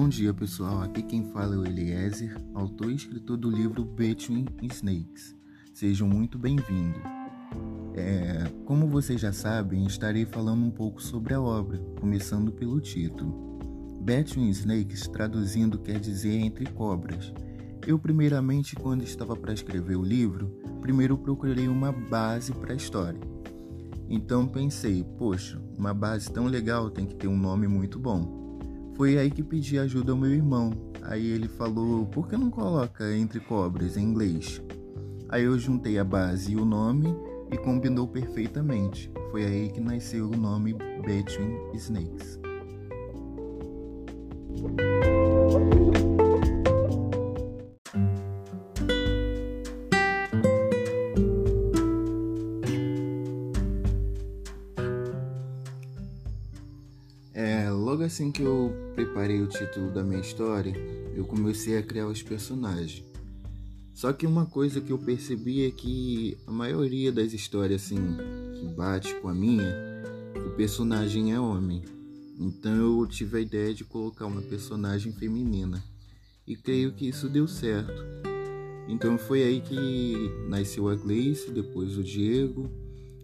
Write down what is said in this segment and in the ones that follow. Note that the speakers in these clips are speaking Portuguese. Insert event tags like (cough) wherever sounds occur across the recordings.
Bom dia pessoal, aqui quem fala é o Eliezer, autor e escritor do livro Between Snakes. Sejam muito bem-vindos. É, como vocês já sabem, estarei falando um pouco sobre a obra, começando pelo título. Between Snakes, traduzindo, quer dizer entre cobras. Eu, primeiramente, quando estava para escrever o livro, primeiro procurei uma base para a história. Então pensei, poxa, uma base tão legal tem que ter um nome muito bom. Foi aí que pedi ajuda ao meu irmão. Aí ele falou: por que não coloca entre cobras em inglês? Aí eu juntei a base e o nome e combinou perfeitamente. Foi aí que nasceu o nome Between Snakes. Que eu preparei o título da minha história, eu comecei a criar os personagens. Só que uma coisa que eu percebi é que a maioria das histórias assim que bate com a minha, o personagem é homem. Então eu tive a ideia de colocar uma personagem feminina. E creio que isso deu certo. Então foi aí que nasceu a Gleice, depois o Diego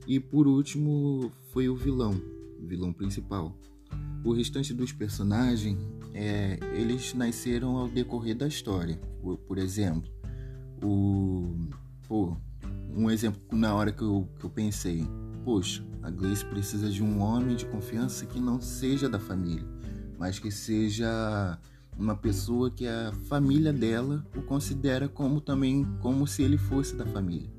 e por último foi o vilão, o vilão principal. O restante dos personagens, é, eles nasceram ao decorrer da história. Por, por exemplo, o, pô, um exemplo na hora que eu, que eu pensei, poxa, a Gleice precisa de um homem de confiança que não seja da família, mas que seja uma pessoa que a família dela o considera como também como se ele fosse da família.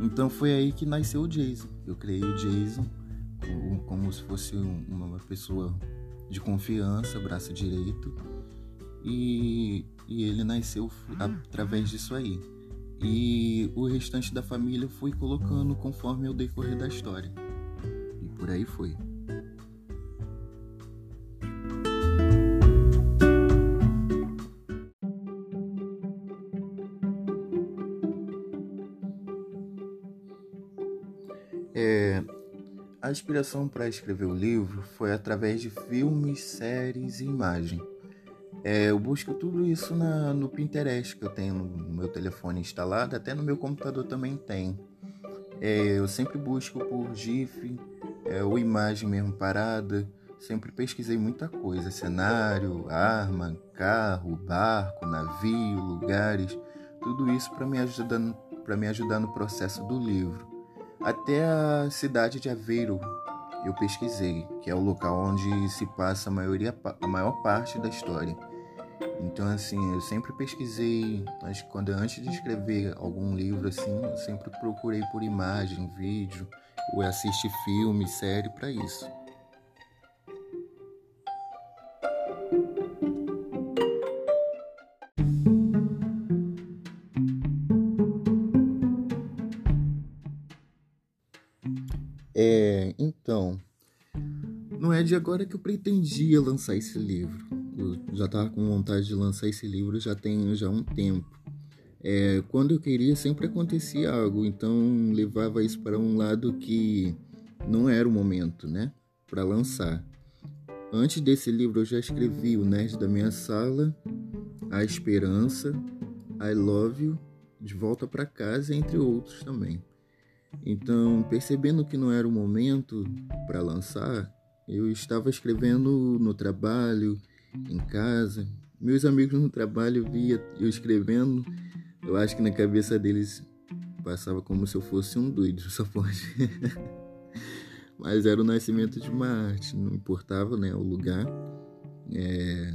Então foi aí que nasceu o Jason. Eu criei o Jason como, se fosse uma pessoa de confiança, braço direito, e, e ele nasceu através disso aí. E o restante da família fui colocando conforme o decorrer da história. E por aí foi. Inspiração para escrever o livro foi através de filmes, séries e imagem. É, eu busco tudo isso na, no Pinterest que eu tenho no meu telefone instalado, até no meu computador também tem. É, eu sempre busco por GIF é, ou imagem mesmo parada. Sempre pesquisei muita coisa: cenário, arma, carro, barco, navio, lugares. Tudo isso para me me ajudar no processo do livro. Até a cidade de Aveiro eu pesquisei, que é o local onde se passa a, maioria, a maior parte da história. Então, assim, eu sempre pesquisei, quando antes de escrever algum livro, assim, eu sempre procurei por imagem, vídeo, ou assistir filme, série para isso. De agora que eu pretendia lançar esse livro. Eu já estava com vontade de lançar esse livro já tem já um tempo. É, quando eu queria sempre acontecia algo, então levava isso para um lado que não era o momento, né, para lançar. Antes desse livro eu já escrevi O Nerd da Minha Sala, A Esperança, I Love You, De Volta para Casa, entre outros também. Então, percebendo que não era o momento para lançar, eu estava escrevendo no trabalho, em casa. Meus amigos no trabalho via eu escrevendo, eu acho que na cabeça deles passava como se eu fosse um doido, (laughs) só pode. Mas era o nascimento de uma arte, não importava né, o lugar. É,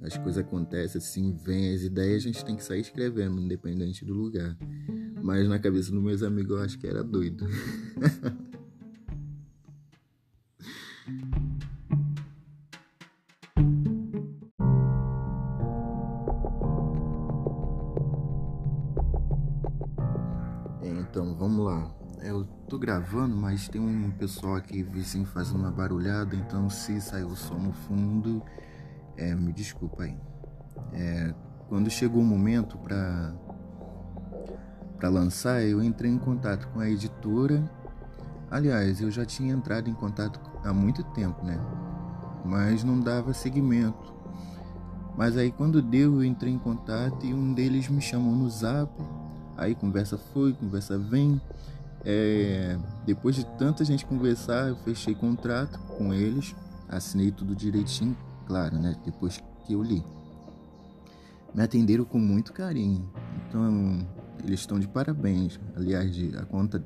as coisas acontecem assim, vem as ideias, a gente tem que sair escrevendo, independente do lugar. Mas na cabeça dos meus amigos eu acho que era doido. (laughs) gravando, mas tem um pessoal aqui vizinho fazendo uma barulhada, então se saiu o som no fundo, é, me desculpa aí. É, quando chegou o momento para para lançar, eu entrei em contato com a editora. Aliás, eu já tinha entrado em contato há muito tempo, né? Mas não dava seguimento. Mas aí quando deu, eu entrei em contato e um deles me chamou no zap. Aí conversa foi, conversa vem. É, depois de tanta gente conversar, eu fechei contrato com eles, assinei tudo direitinho, claro, né? Depois que eu li. Me atenderam com muito carinho. Então, eles estão de parabéns. Aliás, a conta,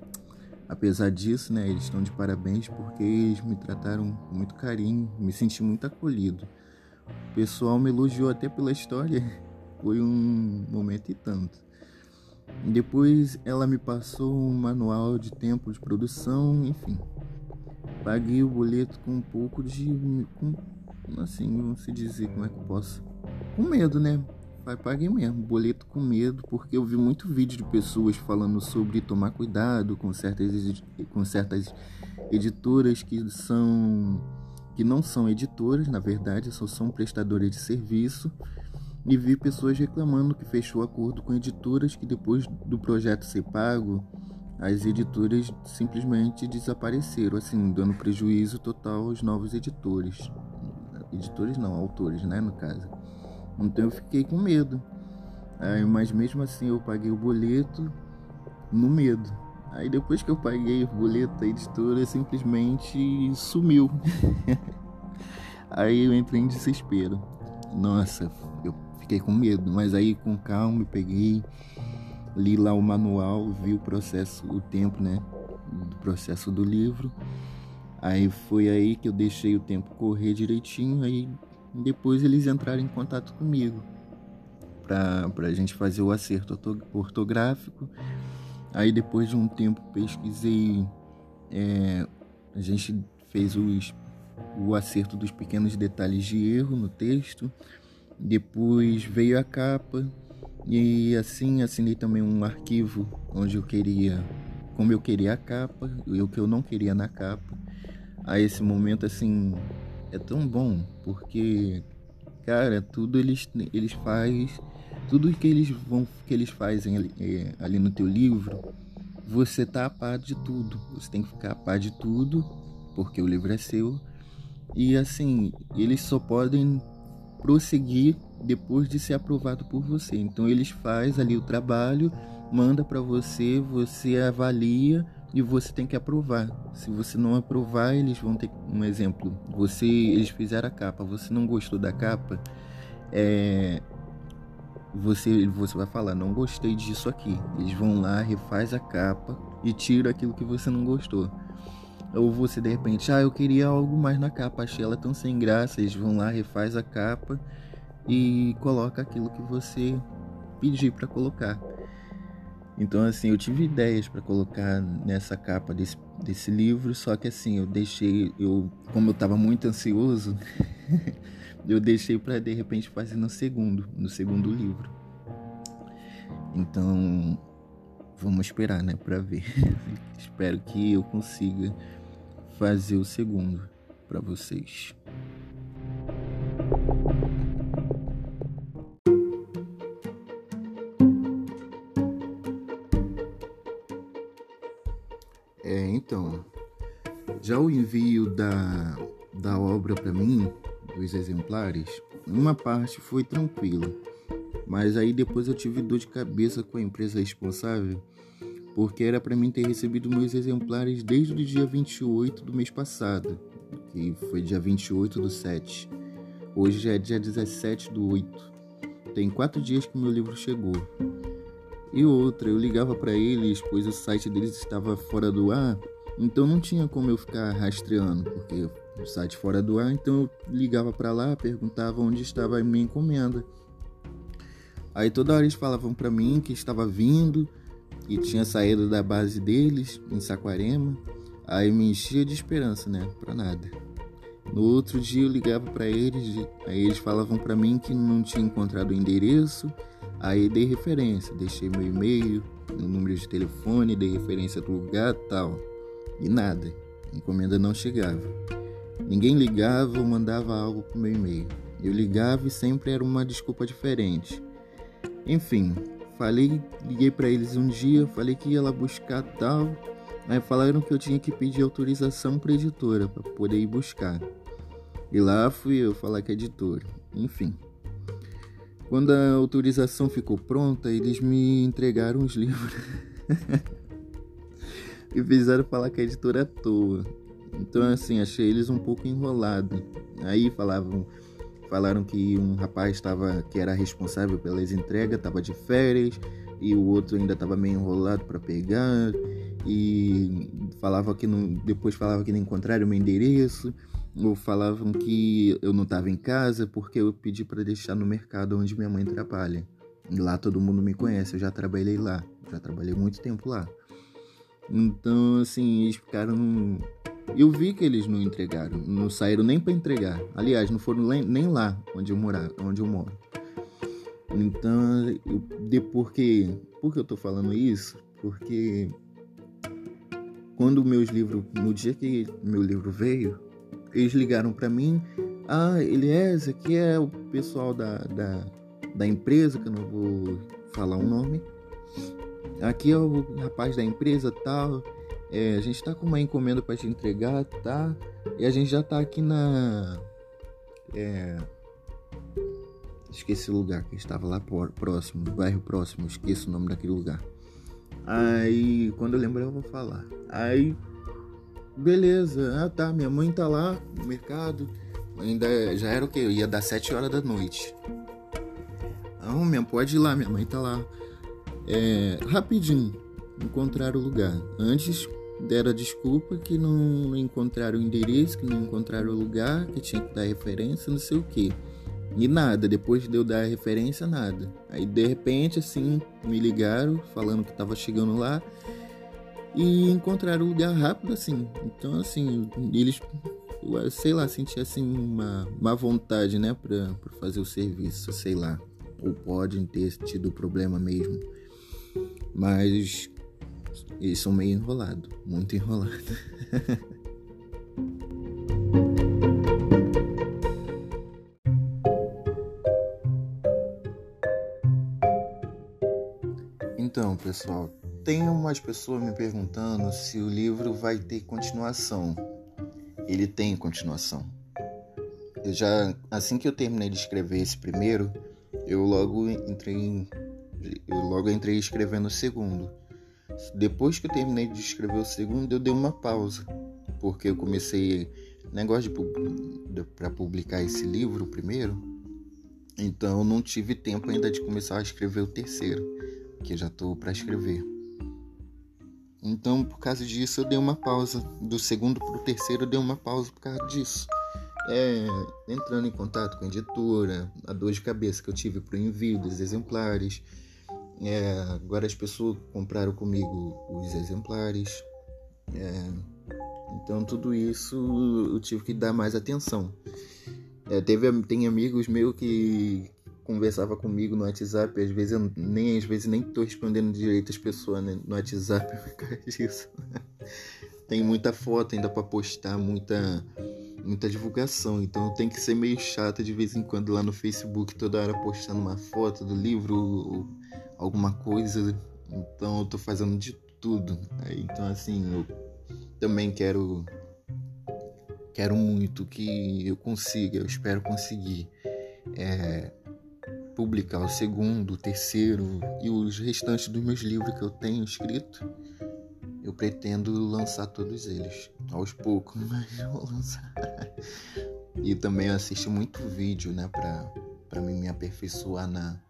apesar disso, né, eles estão de parabéns porque eles me trataram com muito carinho, me senti muito acolhido. O pessoal me elogiou até pela história. (laughs) Foi um momento e tanto. Depois ela me passou um manual de tempo de produção, enfim. Paguei o boleto com um pouco de. Com, assim, vamos se dizer como é que eu posso. Com medo, né? Paguei mesmo, boleto com medo, porque eu vi muito vídeo de pessoas falando sobre tomar cuidado com certas, com certas editoras que são que não são editoras, na verdade, só são prestadoras de serviço. E vi pessoas reclamando que fechou acordo com editoras que depois do projeto ser pago, as editoras simplesmente desapareceram, assim, dando prejuízo total aos novos editores. Editores não, autores, né, no caso. Então eu fiquei com medo. Aí, mas mesmo assim eu paguei o boleto no medo. Aí depois que eu paguei o boleto, a editora simplesmente sumiu. (laughs) aí eu entrei em desespero. Nossa, fiquei com medo, mas aí com calma peguei, li lá o manual, vi o processo, o tempo, né, do processo do livro. Aí foi aí que eu deixei o tempo correr direitinho, aí depois eles entraram em contato comigo para a gente fazer o acerto ortográfico Aí depois de um tempo pesquisei, é, a gente fez os, o acerto dos pequenos detalhes de erro no texto. Depois veio a capa e assim assinei também um arquivo onde eu queria, como eu queria a capa e o que eu não queria na capa. A esse momento assim é tão bom porque cara tudo eles eles faz tudo que eles vão que eles fazem ali, é, ali no teu livro, você tá a par de tudo. Você tem que ficar a par de tudo, porque o livro é seu. E assim, eles só podem prosseguir depois de ser aprovado por você. Então eles faz ali o trabalho, manda para você, você avalia e você tem que aprovar. Se você não aprovar, eles vão ter um exemplo. Você, eles fizeram a capa, você não gostou da capa, é, você, você vai falar, não gostei disso aqui. Eles vão lá, refaz a capa e tira aquilo que você não gostou. Ou você de repente, ah, eu queria algo mais na capa, achei ela tão sem graça. Eles vão lá, refaz a capa e coloca aquilo que você pedir para colocar. Então assim, eu tive ideias para colocar nessa capa desse, desse livro, só que assim, eu deixei, eu como eu estava muito ansioso, (laughs) eu deixei para de repente fazer no segundo, no segundo livro. Então, vamos esperar, né, para ver. (laughs) Espero que eu consiga fazer o segundo para vocês. É, então, já o envio da, da obra para mim dos exemplares, uma parte foi tranquila, mas aí depois eu tive dor de cabeça com a empresa responsável, porque era para mim ter recebido meus exemplares desde o dia 28 do mês passado, que foi dia 28 do 7. Hoje já é dia 17 do 8. Tem quatro dias que meu livro chegou. E outra, eu ligava para eles, pois o site deles estava fora do ar, então não tinha como eu ficar rastreando, porque o site fora do ar, então eu ligava para lá, perguntava onde estava a minha encomenda. Aí toda hora eles falavam para mim que estava vindo e tinha saído da base deles em Saquarema. Aí me enchia de esperança, né? Para nada. No outro dia eu ligava para eles, aí eles falavam para mim que não tinha encontrado o endereço. Aí dei referência, deixei meu e-mail, meu número de telefone, dei referência do lugar, tal. E nada. A encomenda não chegava. Ninguém ligava ou mandava algo pro meu e-mail. Eu ligava e sempre era uma desculpa diferente. Enfim, falei, liguei para eles um dia, falei que ia lá buscar tal. Aí falaram que eu tinha que pedir autorização para editora para poder ir buscar. E lá fui eu falar que é editora. Enfim. Quando a autorização ficou pronta, eles me entregaram os (laughs) livros. e fizeram falar que a editora é à toa. Então, assim, achei eles um pouco enrolados. Aí falavam, falaram que um rapaz estava, que era responsável pelas entregas, estava de férias e o outro ainda estava meio enrolado para pegar e falava que não, depois falava que não encontraram meu endereço ou falavam que eu não estava em casa porque eu pedi para deixar no mercado onde minha mãe trabalha. Lá todo mundo me conhece, eu já trabalhei lá, já trabalhei muito tempo lá. Então, assim, eles ficaram. Eu vi que eles não entregaram, não saíram nem para entregar. Aliás, não foram nem lá onde eu morar, onde eu moro. Então, eu, de porque, por que eu tô falando isso? Porque quando meus livros, no dia que meu livro veio, eles ligaram para mim, ah, Elias, aqui é o pessoal da, da, da empresa, que eu não vou falar o nome. Aqui é o rapaz da empresa tal. É, a gente tá com uma encomenda para te entregar, tá? E a gente já tá aqui na. É, esqueci o lugar que estava lá próximo, no bairro próximo, esqueço o nome daquele lugar. Aí, quando eu lembrar, eu vou falar. Aí Beleza, ah tá, minha mãe tá lá no mercado. Ainda já era o que? Ia dar 7 horas da noite. Não, minha, pode ir lá, minha mãe tá lá. É, rapidinho, encontraram o lugar. Antes deram desculpa que não encontraram o endereço, que não encontraram o lugar, que tinha que dar referência, não sei o que. E nada, depois de eu dar a referência, nada. Aí de repente, assim, me ligaram falando que tava chegando lá e encontraram o lugar rápido assim. Então, assim, eles, eu, sei lá, senti assim uma, uma vontade, né, para fazer o serviço, sei lá. Ou podem ter tido problema mesmo. Mas eles são meio enrolados, muito enrolados. (laughs) então, pessoal, tem umas pessoas me perguntando se o livro vai ter continuação. Ele tem continuação. Eu já, assim que eu terminei de escrever esse primeiro, eu logo entrei, eu logo entrei escrevendo o segundo. Depois que eu terminei de escrever o segundo, eu dei uma pausa, porque eu comecei negócio para publicar esse livro primeiro. Então não tive tempo ainda de começar a escrever o terceiro, que já estou para escrever. Então, por causa disso, eu dei uma pausa. Do segundo para o terceiro, eu dei uma pausa por causa disso. É, entrando em contato com a editora, a dor de cabeça que eu tive para o envio dos exemplares. É, agora as pessoas compraram comigo os exemplares. É, então, tudo isso eu tive que dar mais atenção. É, teve, tem amigos meus que, conversava comigo no WhatsApp, às vezes eu nem às vezes nem tô respondendo direito as pessoas né, no WhatsApp (laughs) por causa disso. tem muita foto ainda para postar, muita muita divulgação, então tem que ser meio chato de vez em quando lá no Facebook toda hora postando uma foto do livro alguma coisa. Então eu tô fazendo de tudo. Então assim, eu também quero quero muito que eu consiga, eu espero conseguir é, publicar o segundo, o terceiro e os restantes dos meus livros que eu tenho escrito, eu pretendo lançar todos eles aos poucos, (laughs) mas eu vou lançar. e também assisto muito vídeo, né, para para mim me aperfeiçoar na,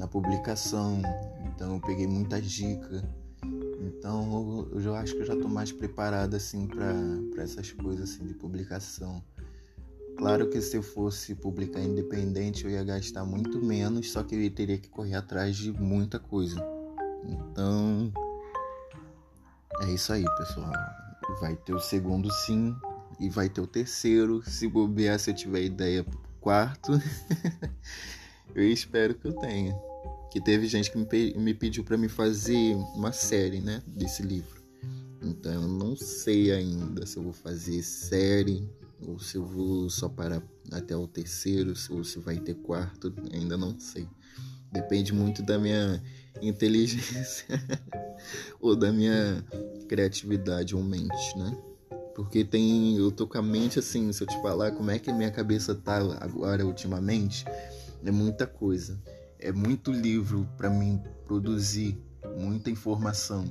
na publicação. Então eu peguei muita dica. Então eu, eu acho que eu já tô mais preparado assim para essas coisas assim de publicação. Claro que se eu fosse publicar independente eu ia gastar muito menos, só que eu teria que correr atrás de muita coisa. Então é isso aí, pessoal. Vai ter o segundo sim e vai ter o terceiro. Se bobear, se eu tiver ideia quarto, (laughs) eu espero que eu tenha. Que teve gente que me, pediu para me fazer uma série, né, desse livro. Então eu não sei ainda se eu vou fazer série ou se eu vou só parar até o terceiro, ou se vai ter quarto, ainda não sei. Depende muito da minha inteligência (laughs) ou da minha criatividade ou mente, né? Porque tem. Eu tô com a mente assim, se eu te falar como é que minha cabeça tá agora ultimamente, é muita coisa. É muito livro para mim produzir, muita informação.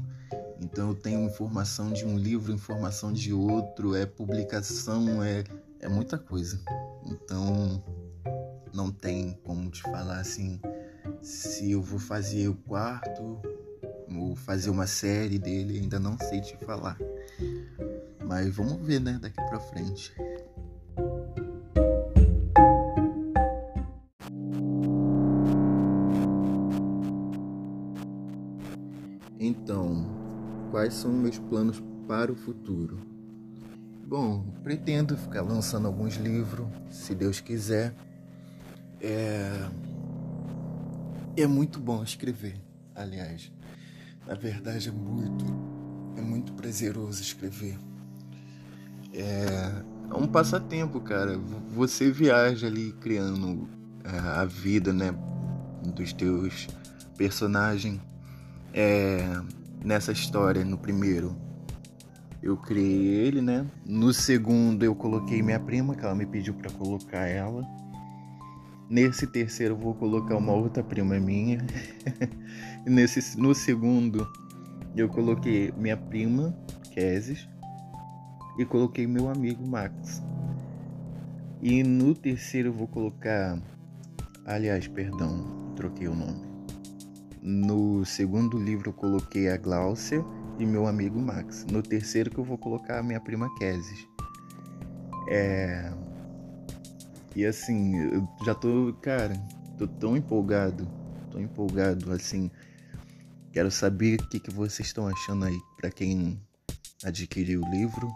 Então eu tenho informação de um livro, informação de outro, é publicação, é, é muita coisa. Então não tem como te falar assim se eu vou fazer o quarto ou fazer uma série dele, ainda não sei te falar. Mas vamos ver, né, daqui pra frente. Quais são meus planos para o futuro? Bom, pretendo ficar lançando alguns livros, se Deus quiser. É, é muito bom escrever, aliás. Na verdade, é muito, é muito prazeroso escrever. É, é um passatempo, cara. Você viaja ali criando é, a vida, né, dos teus personagens é, nessa história, no primeiro, eu criei ele, né? No segundo, eu coloquei minha prima, que ela me pediu para colocar ela. Nesse terceiro, vou colocar uma outra prima minha. (laughs) Nesse, no segundo, eu coloquei minha prima, Kesis, e coloquei meu amigo Max. E no terceiro, eu vou colocar. Aliás, perdão, troquei o nome. No segundo livro eu coloquei a Glaucia e meu amigo Max. No terceiro que eu vou colocar a minha prima Kesis. É... E assim, eu já tô, cara, tô tão empolgado, tô empolgado, assim. Quero saber o que, que vocês estão achando aí, para quem adquiriu o livro.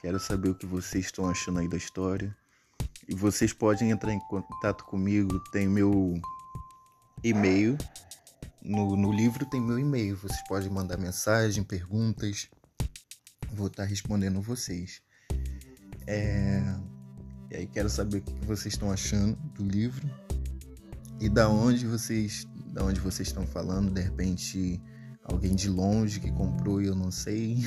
Quero saber o que vocês estão achando aí da história. E vocês podem entrar em contato comigo, tem meu e-mail no, no livro tem meu e-mail. Vocês podem mandar mensagem, perguntas. Vou estar respondendo vocês. É... E aí quero saber o que vocês estão achando do livro e da onde vocês, da onde vocês estão falando. De repente alguém de longe que comprou e eu não sei.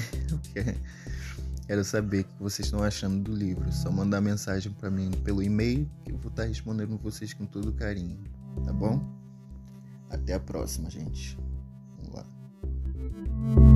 (laughs) quero saber o que vocês estão achando do livro. Só mandar mensagem para mim pelo e-mail que eu vou estar respondendo vocês com todo carinho. Tá bom? Até a próxima, gente. Vamos lá.